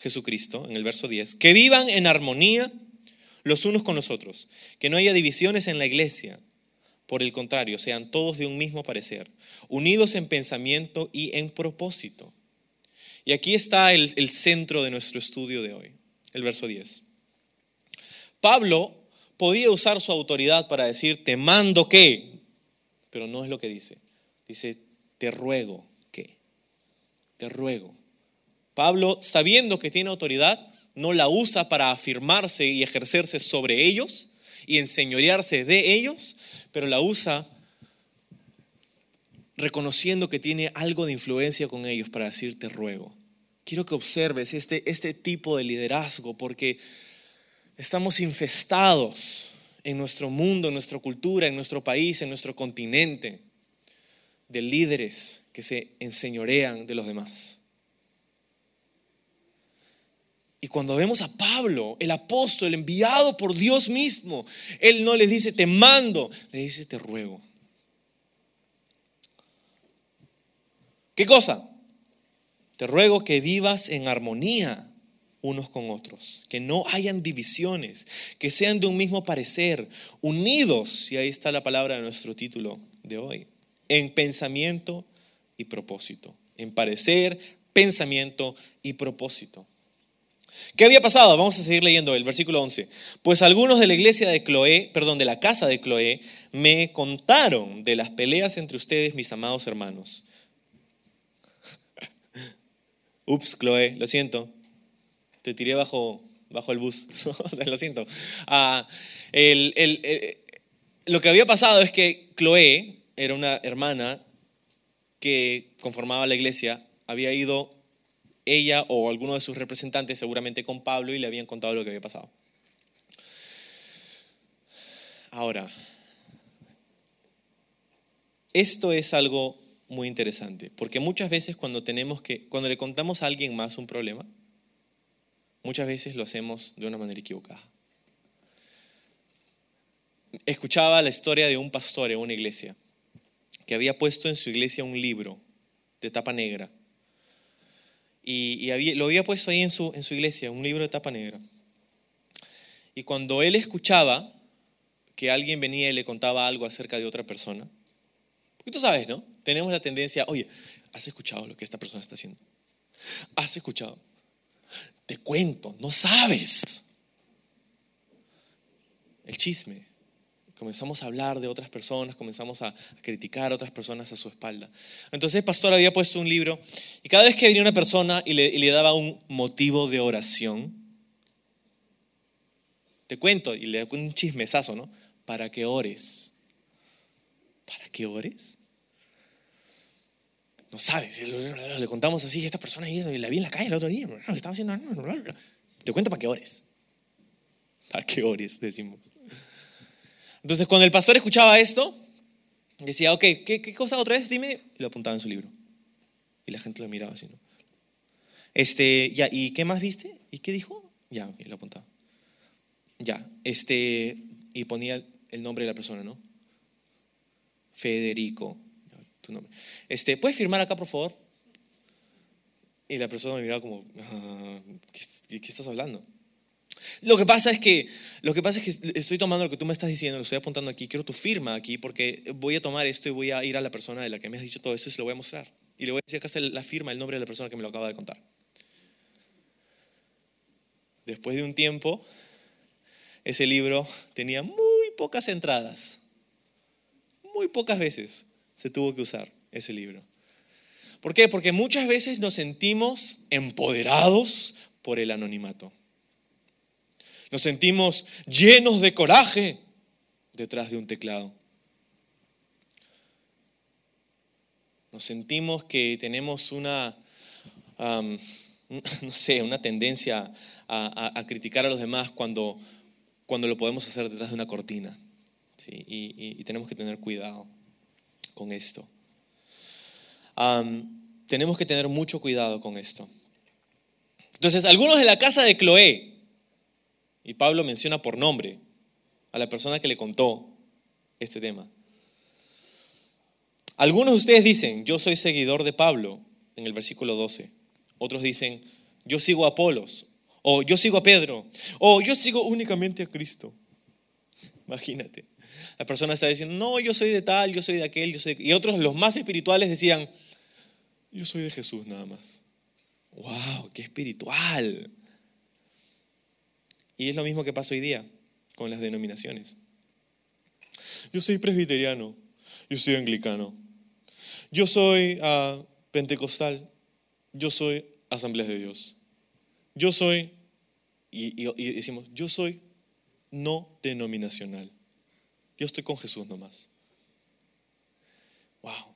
Jesucristo, en el verso 10, que vivan en armonía los unos con los otros, que no haya divisiones en la iglesia. Por el contrario, sean todos de un mismo parecer, unidos en pensamiento y en propósito. Y aquí está el, centro de nuestro estudio de hoy, el verso 10. Pablo podía usar su autoridad para decir, te mando que, pero no es lo que dice. Dice, te ruego que, te ruego. Pablo, sabiendo que tiene autoridad, no la usa para afirmarse y ejercerse sobre ellos y enseñorearse de ellos, pero la usa reconociendo que tiene algo de influencia con ellos para decir te ruego. Quiero que observes este, este tipo de liderazgo porque estamos infestados en nuestro mundo, en nuestra cultura, en nuestro país, en nuestro continente, de líderes que se enseñorean de los demás. Y cuando vemos a Pablo, el apóstol enviado por Dios mismo, él no le dice te mando, le dice te ruego. ¿Qué cosa? Te ruego que vivas en armonía unos con otros, que no hayan divisiones, que sean de un mismo parecer, unidos, y ahí está la palabra de nuestro título de hoy, en pensamiento y propósito, en parecer, pensamiento y propósito. ¿Qué había pasado? Vamos a seguir leyendo el versículo 11. Pues algunos de la iglesia de Cloé, perdón, de la casa de Cloé, me contaron de las peleas entre ustedes, mis amados hermanos. Ups, Cloé, lo siento. Te tiré bajo, bajo el bus. lo siento. Ah, lo que había pasado es que Cloé era una hermana que conformaba la iglesia, había ido ella o alguno de sus representantes seguramente con Pablo y le habían contado lo que había pasado. Ahora, esto es algo muy interesante, porque muchas veces cuando tenemos que cuando le contamos a alguien más un problema, muchas veces lo hacemos de una manera equivocada. Escuchaba la historia de un pastor en una iglesia que había puesto en su iglesia un libro de tapa negra y, lo había puesto ahí en su, en su iglesia, un libro de tapa negra. Y cuando él escuchaba que alguien venía y le contaba algo acerca de otra persona, porque tú sabes, ¿no? Tenemos la tendencia, oye, ¿has escuchado lo que esta persona está haciendo? ¿Has escuchado? Te cuento, no sabes. El chisme comenzamos a hablar de otras personas, comenzamos a, criticar a otras personas a su espalda. Entonces el pastor había puesto un libro y cada vez que venía una persona y le, daba un motivo de oración, te cuento, y le da un chismesazo, ¿no? Para que ores. ¿Para que ores? No sabes, le contamos así, esta persona y la vi en la calle el otro día, estaba haciendo, te cuento para que ores. Para que ores, decimos. Entonces, cuando el pastor escuchaba esto, decía, ok, ¿qué, cosa otra vez? Dime, y lo apuntaba en su libro. Y la gente lo miraba así, ¿no? Este, ya, ¿y qué más viste? ¿Y qué dijo? Ya, y lo apuntaba. Ya, este, y ponía el nombre de la persona, ¿no? Federico, tu nombre. Este, ¿puedes firmar acá, por favor? Y la persona me miraba como, ah, ¿qué, ¿qué estás hablando? Lo que pasa es que lo que pasa es que estoy tomando lo que tú me estás diciendo, lo estoy apuntando aquí, quiero tu firma aquí porque voy a tomar esto y voy a ir a la persona de la que me has dicho todo esto y se lo voy a mostrar. Y le voy a decir acá está la firma, el nombre de la persona que me lo acaba de contar. Después de un tiempo, ese libro tenía muy pocas entradas. Muy pocas veces se tuvo que usar ese libro. ¿Por qué? Porque muchas veces nos sentimos empoderados por el anonimato. Nos sentimos llenos de coraje detrás de un teclado. Nos sentimos que tenemos una, no sé, una tendencia a, criticar a los demás cuando, cuando lo podemos hacer detrás de una cortina. Y, tenemos que tener cuidado con esto. tenemos que tener mucho cuidado con esto. Entonces, algunos de la casa de Cloé, y Pablo menciona por nombre a la persona que le contó este tema. Algunos de ustedes dicen, yo soy seguidor de Pablo, en el versículo 12. Otros dicen, yo sigo a Apolos, o yo sigo a Pedro, o yo sigo únicamente a Cristo. Imagínate. La persona está diciendo, no, yo soy de tal, yo soy de aquel, yo soy Y otros, los más espirituales, decían, yo soy de Jesús nada más. ¡Wow! ¡Qué espiritual! Y es lo mismo que pasa hoy día con las denominaciones. Yo soy presbiteriano, yo soy anglicano, yo soy uh, pentecostal, yo soy asamblea de Dios, yo soy, y, y decimos, yo soy no denominacional. Yo estoy con Jesús nomás. Wow.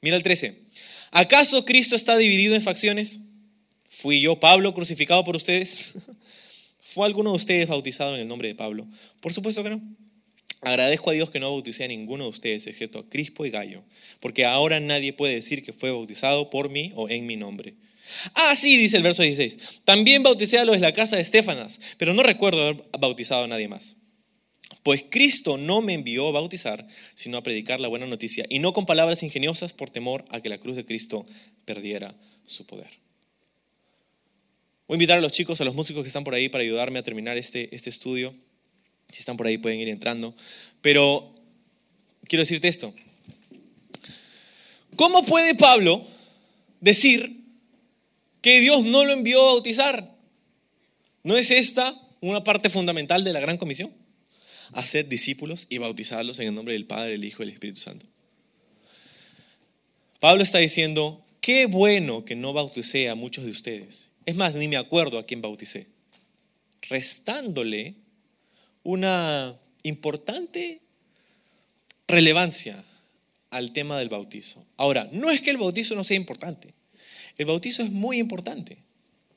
Mira el 13. ¿Acaso Cristo está dividido en facciones? ¿Fui yo, Pablo, crucificado por ustedes? ¿Fue alguno de ustedes bautizado en el nombre de Pablo? Por supuesto que no. Agradezco a Dios que no bauticé a ninguno de ustedes, excepto a Crispo y Gallo, porque ahora nadie puede decir que fue bautizado por mí o en mi nombre. Ah, sí, dice el verso 16. También bauticé a los de la casa de Estefanas, pero no recuerdo haber bautizado a nadie más. Pues Cristo no me envió a bautizar, sino a predicar la buena noticia, y no con palabras ingeniosas por temor a que la cruz de Cristo perdiera su poder. Voy a invitar a los chicos, a los músicos que están por ahí para ayudarme a terminar este, este estudio. Si están por ahí pueden ir entrando. Pero quiero decirte esto. ¿Cómo puede Pablo decir que Dios no lo envió a bautizar? ¿No es esta una parte fundamental de la gran comisión? Hacer discípulos y bautizarlos en el nombre del Padre, el Hijo y el Espíritu Santo. Pablo está diciendo, qué bueno que no bauticé a muchos de ustedes. Es más, ni me acuerdo a quién bauticé. Restándole una importante relevancia al tema del bautizo. Ahora, no es que el bautizo no sea importante. El bautizo es muy importante.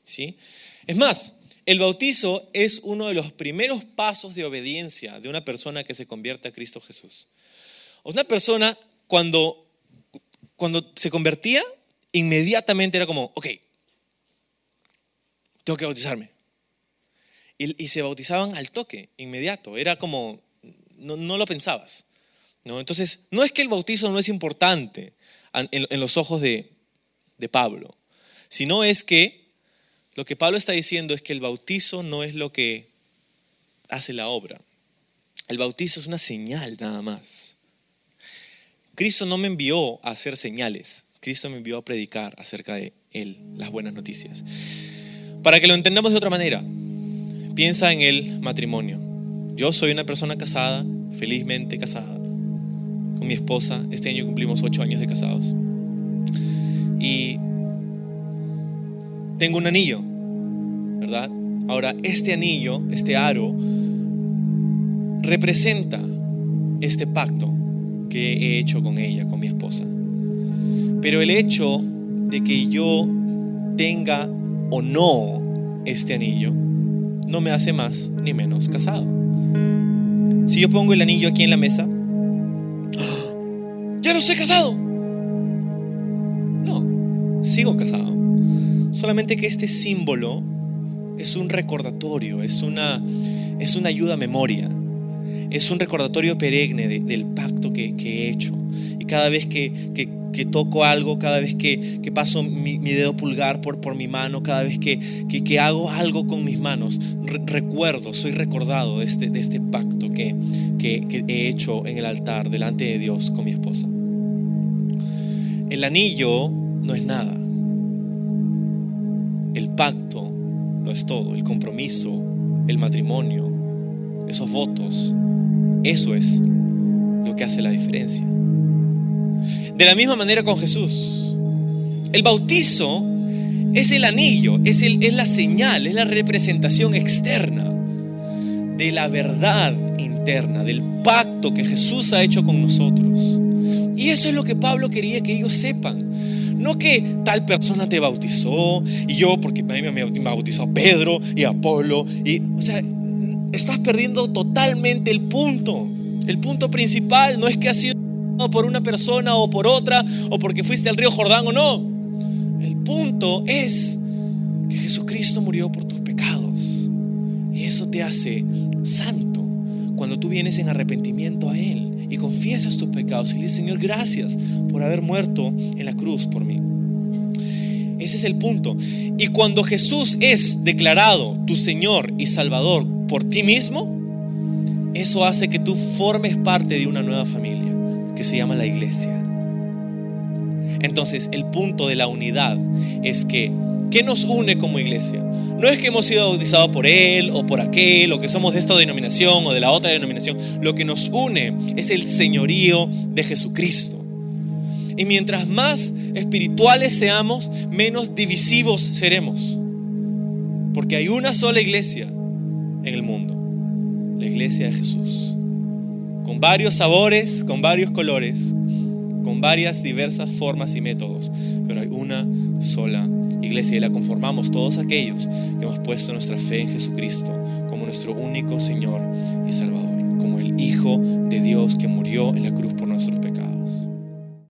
¿sí? Es más, el bautizo es uno de los primeros pasos de obediencia de una persona que se convierte a Cristo Jesús. Una persona cuando, cuando se convertía, inmediatamente era como, ok, tengo que bautizarme. Y, se bautizaban al toque, inmediato. Era como, no, lo pensabas. ¿no? Entonces, no es que el bautizo no es importante en, los ojos de, de Pablo, sino es que lo que Pablo está diciendo es que el bautizo no es lo que hace la obra. El bautizo es una señal nada más. Cristo no me envió a hacer señales, Cristo me envió a predicar acerca de Él, las buenas noticias. Para que lo entendamos de otra manera, piensa en el matrimonio. Yo soy una persona casada, felizmente casada, con mi esposa. Este año cumplimos ocho años de casados. Y tengo un anillo, ¿verdad? Ahora, este anillo, este aro, representa este pacto que he hecho con ella, con mi esposa. Pero el hecho de que yo tenga o no este anillo no me hace más ni menos casado. Si yo pongo el anillo aquí en la mesa, ¡ah! ya no estoy casado. No, sigo casado. Solamente que este símbolo es un recordatorio, es una, es una ayuda a memoria, es un recordatorio perenne del pacto que, he hecho. Cada vez que, que, toco algo, cada vez que, paso mi, dedo pulgar por, por mi mano, cada vez que, que, hago algo con mis manos, recuerdo, soy recordado de este, de este pacto que, que he hecho en el altar delante de Dios con mi esposa. El anillo no es nada. El pacto no es todo. El compromiso, el matrimonio, esos votos, eso es lo que hace la diferencia. De la misma manera con Jesús. El bautizo es el anillo, es, el, es la señal, es la representación externa de la verdad interna, del pacto que Jesús ha hecho con nosotros. Y eso es lo que Pablo quería que ellos sepan. No que tal persona te bautizó y yo, porque a mí me bautizó Pedro y Apolo. Y, o sea, estás perdiendo totalmente el punto. El punto principal no es que has sido por una persona o por otra o porque fuiste al río Jordán o no. El punto es que Jesucristo Cristo murió por tus pecados. Y eso te hace santo cuando tú vienes en arrepentimiento a Él y confiesas tus pecados y le dices, Señor, gracias por haber muerto en la cruz por mí. Ese es el punto. Y cuando Jesús es declarado tu Señor y Salvador por ti mismo, eso hace que tú formes parte de una nueva familia se llama la iglesia. Entonces, el punto de la unidad es que, ¿qué nos une como iglesia? No es que hemos sido bautizados por él o por aquel, o que somos de esta denominación o de la otra denominación. Lo que nos une es el señorío de Jesucristo. Y mientras más espirituales seamos, menos divisivos seremos. Porque hay una sola iglesia en el mundo la iglesia de Jesús. Con varios sabores, con varios colores, con varias diversas formas y métodos, pero hay una sola iglesia y la conformamos todos aquellos que hemos puesto nuestra fe en Jesucristo como nuestro único Señor y Salvador, como el Hijo de Dios que murió en la cruz